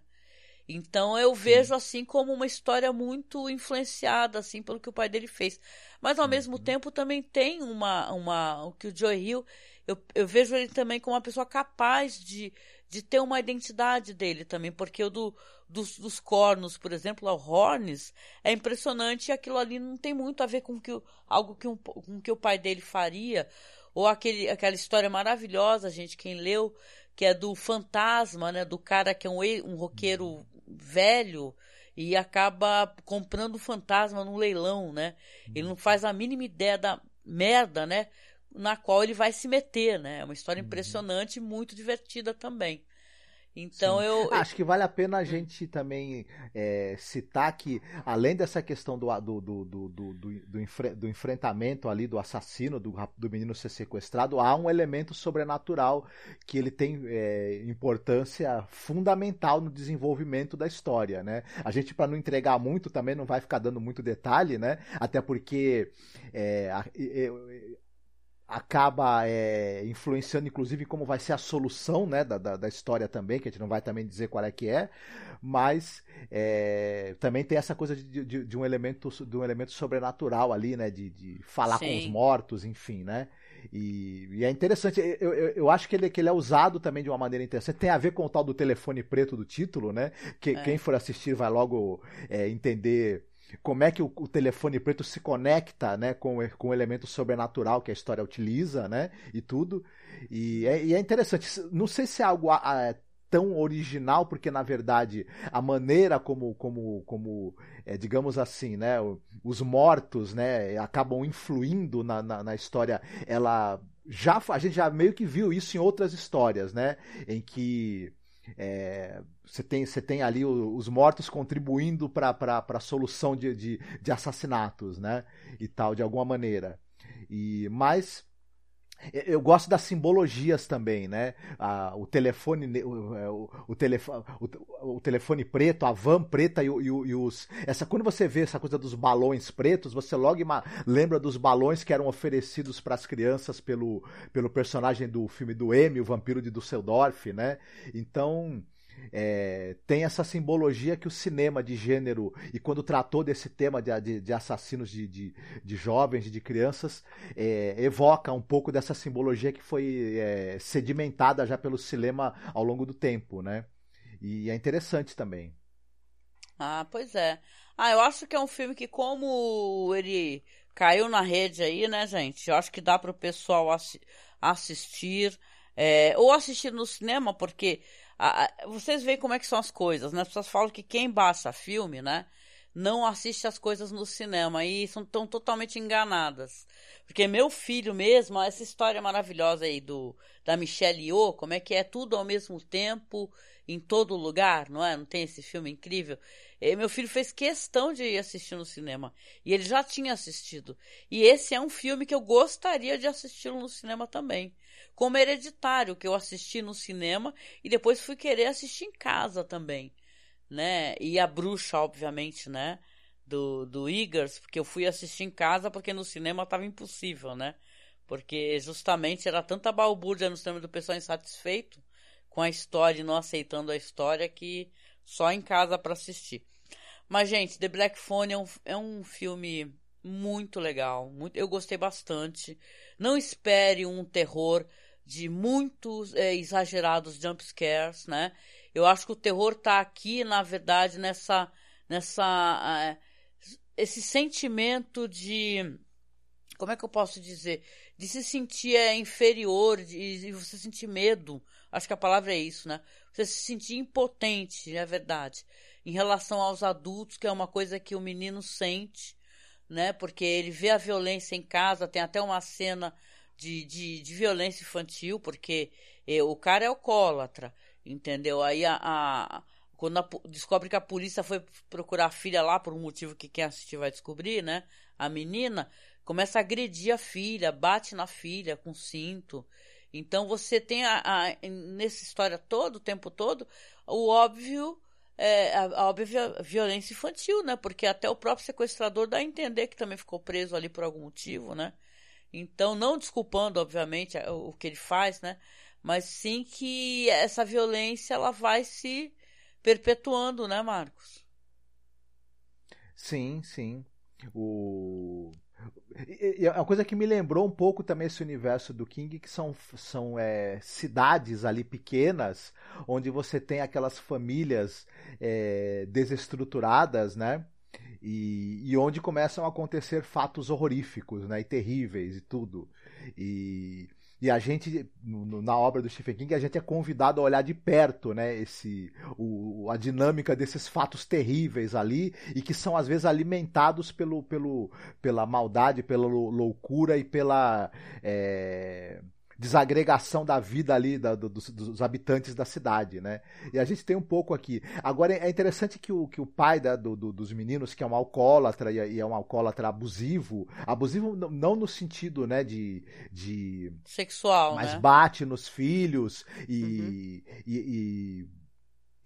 Então eu vejo assim como uma história muito influenciada assim pelo que o pai dele fez. Mas ao uhum. mesmo tempo também tem uma uma o que o Joe Hill eu, eu vejo ele também como uma pessoa capaz de, de ter uma identidade dele também, porque o do, dos, dos cornos, por exemplo, o Horns, é impressionante e aquilo ali não tem muito a ver com que, algo que, um, com que o pai dele faria, ou aquele, aquela história maravilhosa, gente, quem leu, que é do fantasma, né, do cara que é um, um roqueiro velho e acaba comprando o fantasma no leilão, né? Ele não faz a mínima ideia da merda, né? Na qual ele vai se meter, né? É uma história uhum. impressionante e muito divertida também. Então Sim. eu. Acho que vale a pena a gente também é, citar que, além dessa questão do, do, do, do, do, do, enfre do enfrentamento ali do assassino, do, do menino ser sequestrado, há um elemento sobrenatural que ele tem é, importância fundamental no desenvolvimento da história, né? A gente, para não entregar muito, também não vai ficar dando muito detalhe, né? Até porque é, acaba é, influenciando inclusive como vai ser a solução né, da, da, da, história também, que a gente não vai também dizer qual é que é, mas é, também tem essa coisa de, de, de, um elemento de um elemento sobrenatural ali, né, de, de falar Sim. com os mortos, enfim, né, e, e é interessante, eu, eu, eu, acho que ele, que ele é usado também de uma maneira interessante, tem a ver com o tal do telefone preto do título, né, que é. quem for assistir vai logo é, entender como é que o, o, telefone preto se conecta né, com, com o elemento sobrenatural que a história utiliza, né? E tudo. E é, e é interessante. Não sei se é algo a, a, tão original, porque na verdade a maneira como, como, como é, digamos assim, né, os mortos, né, acabam influindo na, na, na história, ela já a gente já meio que viu isso em outras histórias, né, em que é, você, tem, você tem ali os mortos contribuindo para a solução de, de, de, assassinatos, né? E tal, de alguma maneira. E, mas eu gosto das simbologias também, né? Ah, o telefone, o, é, o, o, telefone, o, o, telefone preto, a van preta e, e, e, os. Essa, quando você vê essa coisa dos balões pretos, você logo lembra dos balões que eram oferecidos para as crianças pelo, pelo personagem do filme do M, o Vampiro de Düsseldorf, né? Então é, tem essa simbologia que o cinema de gênero, e quando tratou desse tema de, de, de assassinos de, de, de, jovens e de crianças, é, evoca um pouco dessa simbologia que foi é, sedimentada já pelo cinema ao longo do tempo, né? E é interessante também. Ah, pois é. Ah, eu acho que é um filme que, como ele caiu na rede aí, né, gente? Eu acho que dá para o pessoal assi assistir. É, ou assistir no cinema, porque vocês veem como é que são as coisas, né? As pessoas falam que quem baixa filme, né? Não assiste as coisas no cinema e são tão totalmente enganadas. Porque meu filho mesmo, essa história maravilhosa aí do da Michelle Yeoh, como é que é tudo ao mesmo tempo, em todo lugar, não é? Não tem esse filme incrível? E meu filho fez questão de ir assistir no cinema. E ele já tinha assistido. E esse é um filme que eu gostaria de assistir no cinema também como Hereditário, que eu assisti no cinema e depois fui querer assistir em casa também, né? E a Bruxa, obviamente, né? Do, do Eagers, porque eu fui assistir em casa porque no cinema estava impossível, né? Porque justamente era tanta balbúrdia no cinema do pessoal insatisfeito com a história e não aceitando a história que só em casa para assistir. Mas, gente, The Black Phone é um, é um filme muito legal. Muito, eu gostei bastante. Não espere um terror de muitos é, exagerados jump scares, né? Eu acho que o terror tá aqui, na verdade, nessa nessa uh, esse sentimento de como é que eu posso dizer? De se sentir é, inferior, de, você sentir medo. Acho que a palavra é isso, né? Você se sentir impotente, é verdade. Em relação aos adultos, que é uma coisa que o menino sente, né? Porque ele vê a violência em casa, tem até uma cena de, de, de violência infantil, porque eh, o cara é alcoólatra, entendeu? Aí a, a quando a, descobre que a polícia foi procurar a filha lá por um motivo que quem assistir vai descobrir, né? A menina começa a agredir a filha, bate na filha com cinto. Então você tem a, a, nessa história todo o tempo todo o óbvio é, a, a óbvia violência infantil, né? Porque até o próprio sequestrador dá a entender que também ficou preso ali por algum motivo, né? Então, não desculpando, obviamente, o que ele faz, né? Mas sim que essa violência ela vai se perpetuando, né, Marcos? Sim, sim. O é uma coisa que me lembrou um pouco também esse universo do King, que são, são é, cidades ali pequenas, onde você tem aquelas famílias é, desestruturadas, né? E, e, onde começam a acontecer fatos horroríficos, né? E terríveis e tudo. E, e a gente, no, na obra do Stephen King, a gente é convidado a olhar de perto, né, esse, o, a dinâmica desses fatos terríveis ali e que são às vezes alimentados pelo, pelo, pela maldade, pela loucura e pela é, desagregação da vida ali da, dos, dos, habitantes da cidade, né? E a gente tem um pouco aqui. Agora é interessante que o, que o pai da, do, do, dos meninos, que é um alcoólatra e é um alcoólatra abusivo, abusivo não no sentido, né, de, de sexual, mas né? bate nos filhos e, uhum. e, e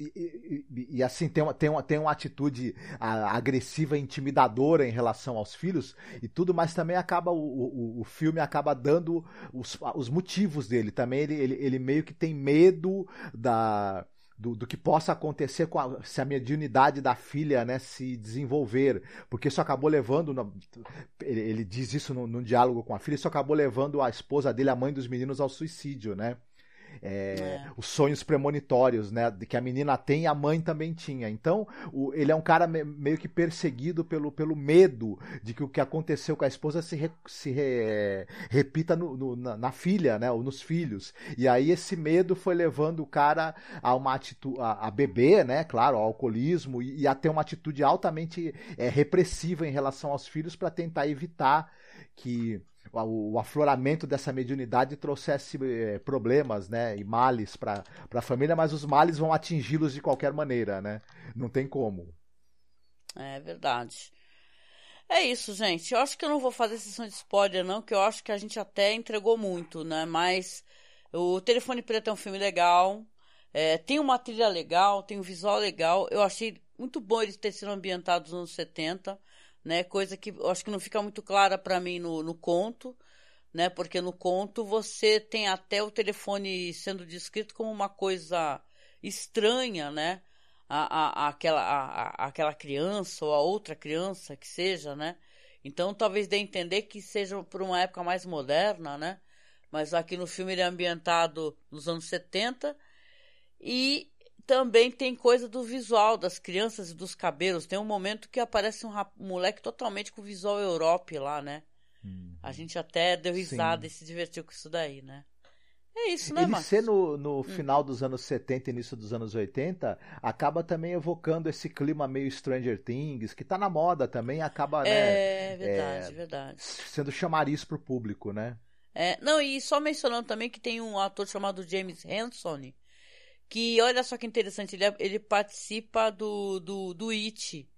e, e, e, assim tem uma, tem, uma, tem uma atitude agressiva intimidadora em relação aos filhos e tudo, mas também acaba o, o, o filme acaba dando os, os motivos dele. Também ele, ele, ele meio que tem medo da. Do, do, que possa acontecer com a, se a mediunidade da filha né, se desenvolver. Porque isso acabou levando. No, ele, ele, diz isso num diálogo com a filha, isso acabou levando a esposa dele, a mãe dos meninos, ao suicídio, né? É, é. os sonhos premonitórios, né? Que a menina tem e a mãe também tinha. Então, o, ele é um cara me, meio que perseguido pelo, pelo medo de que o que aconteceu com a esposa se, re, se re, repita no, no, na, na, filha, né? Ou nos filhos. E aí esse medo foi levando o cara a uma atitude, a, a beber, né? Claro, ao alcoolismo e, e a ter uma atitude altamente é, repressiva em relação aos filhos para tentar evitar que o, afloramento dessa mediunidade trouxesse eh, problemas né, e males para a família, mas os males vão atingi-los de qualquer maneira, né? Não tem como. É verdade. É isso, gente. Eu acho que eu não vou fazer sessão de spoiler, não, que eu acho que a gente até entregou muito, né? Mas o Telefone Preto é um filme legal. É, tem uma trilha legal, tem um visual legal. Eu achei muito bom eles terem sido ambientados nos anos 70 né? Coisa que acho que não fica muito clara para mim no, no conto, né? Porque no conto você tem até o telefone sendo descrito como uma coisa estranha, né? A, a, aquela, a, aquela criança ou a outra criança que seja, né? Então talvez dê a entender que seja por uma época mais moderna, né? Mas aqui no filme ele é ambientado nos anos 70 e também tem coisa do visual das crianças e dos cabelos. Tem um momento que aparece um, um moleque totalmente com visual Europe lá, né? Uhum. A gente até deu risada Sim. e se divertiu com isso daí, né? É isso, né, Ele Marcos? ser no, no hum. final dos anos 70 e início dos anos 80 acaba também evocando esse clima meio Stranger Things, que tá na moda também, acaba, né? É, verdade, é, verdade. Sendo chamariz pro público, né? É, não, e só mencionando também que tem um ator chamado James Hanson, que olha só que interessante, ele, ele participa do, do, do IT,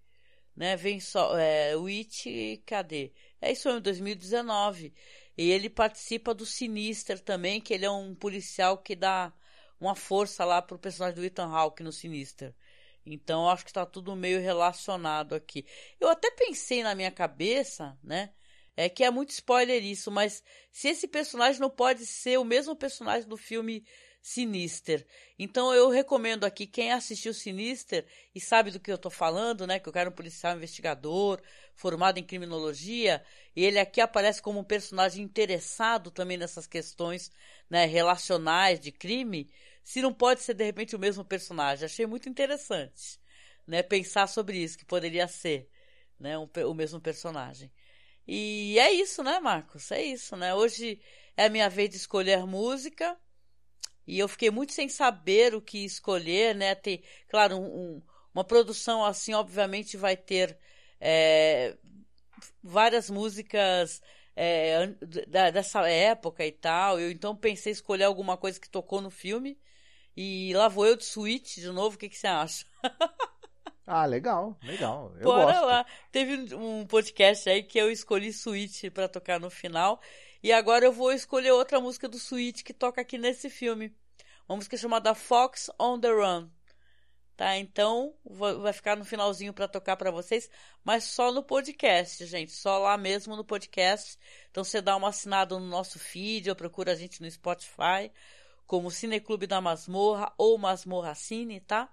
né? Vem só, é, o IT, cadê? É isso em 2019. E ele participa do Sinister também, que ele é um policial que dá uma força lá pro personagem do Ethan Hawke no Sinister. Então, acho que está tudo meio relacionado aqui. Eu até pensei na minha cabeça, né? É que é muito spoiler isso, mas se esse personagem não pode ser o mesmo personagem do filme Sinister. Então eu recomendo aqui quem assistiu Sinister e sabe do que eu tô falando, né? Que eu quero um policial investigador, formado em criminologia, e ele aqui aparece como um personagem interessado também nessas questões, né, relacionais de crime. Se não pode ser de repente o mesmo personagem, achei muito interessante, né? Pensar sobre isso que poderia ser, né, um, o mesmo personagem. E é isso, né, Marcos? É isso, né? Hoje é a minha vez de escolher música. E eu fiquei muito sem saber o que escolher, né? Tem, claro, um, uma produção assim, obviamente, vai ter é, várias músicas é, da, dessa época e tal. Eu então pensei em escolher alguma coisa que tocou no filme. E lá vou eu de suíte de novo. O que, que você acha? Ah, legal, legal. Eu Bora gosto. lá. Teve um podcast aí que eu escolhi suíte para tocar no final. E agora eu vou escolher outra música do Sweet que toca aqui nesse filme. Uma música chamada Fox on the Run. Tá? Então, vai ficar no finalzinho para tocar para vocês, mas só no podcast, gente, só lá mesmo no podcast. Então você dá uma assinada no nosso feed, ou procura a gente no Spotify, como Cineclube da Masmorra ou Masmorra Cine, tá?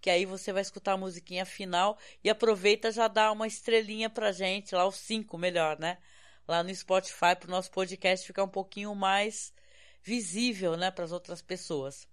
Que aí você vai escutar a musiquinha final e aproveita já dá uma estrelinha pra gente, lá os cinco melhor, né? Lá no Spotify para o nosso podcast ficar um pouquinho mais visível, né, para as outras pessoas.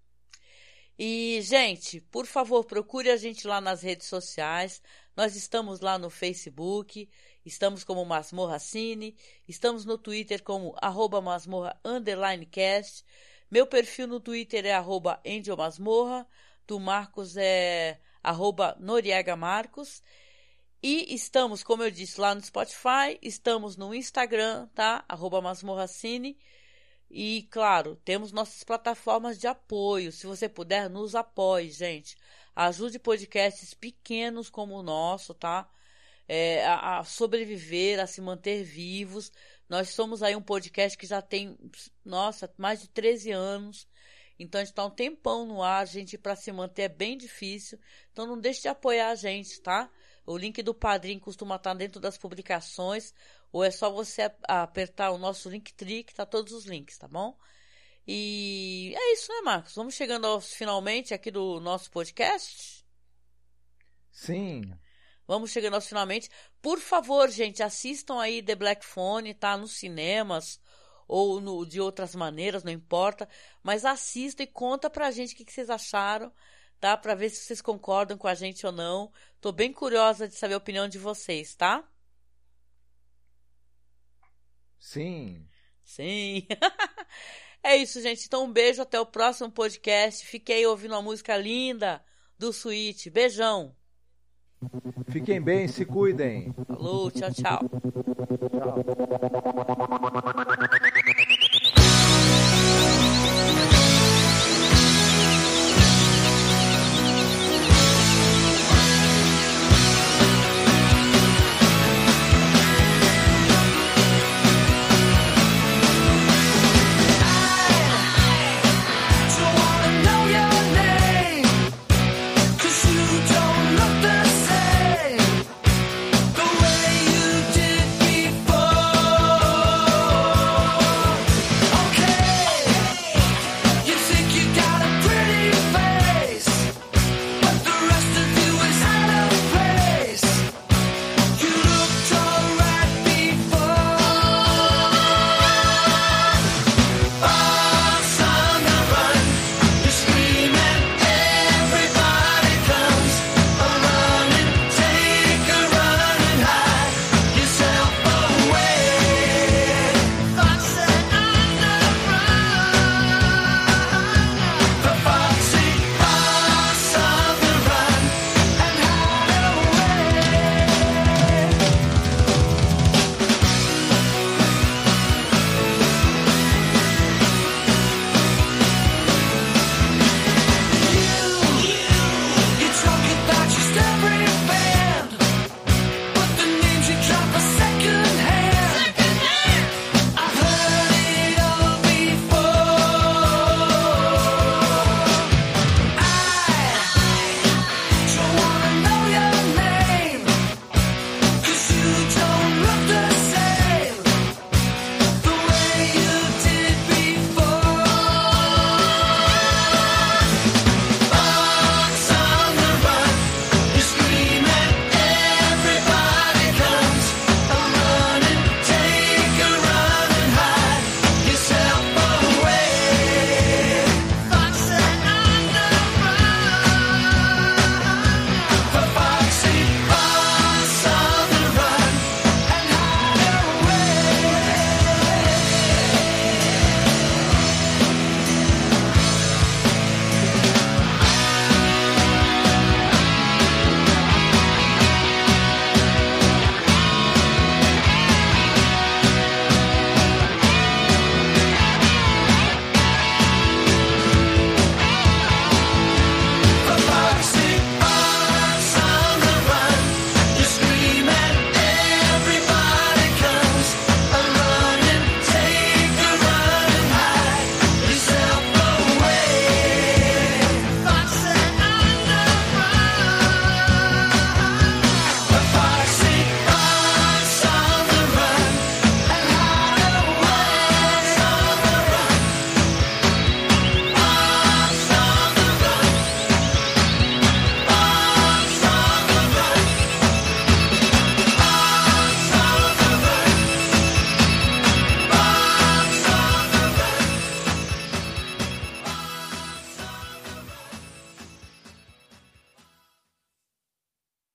E, gente, por favor, procure a gente lá nas redes sociais. Nós estamos lá no Facebook, estamos como Masmorra Cine, estamos no Twitter como arroba masmorra underline cast. Meu perfil no Twitter é arroba Masmorra, do Marcos é arroba Noriega Marcos. E estamos, como eu disse, lá no Spotify, estamos no Instagram, tá? Arroba Masmorracine. E, claro, temos nossas plataformas de apoio. Se você puder, nos apoie, gente. Ajude podcasts pequenos como o nosso, tá? É, a, a, sobreviver, a se manter vivos. Nós somos aí um podcast que já tem, nossa, mais de 13 anos. Então a gente está um tempão no ar, gente, para se manter é bem difícil. Então não deixe de apoiar a gente, tá? O link do Padrim costuma estar dentro das publicações, ou é só você apertar o nosso Linktree, que tá todos os links, tá bom? E é isso, né, Marcos? Vamos chegando aos finalmente aqui do nosso podcast? Sim. Vamos chegando aos finalmente. Por favor, gente, assistam aí The Black Phone, tá? Nos cinemas ou no, de outras maneiras, não importa. Mas assistam e conta pra gente o que, que vocês acharam tá? Para ver se vocês concordam com a gente ou não. Tô bem curiosa de saber a opinião de vocês, tá? Sim. Sim. é isso, gente. Então um beijo até o próximo podcast. Fiquei ouvindo uma música linda do Switch. Beijão. Fiquem bem, se cuidem. Falou, tchau, tchau. Tchau.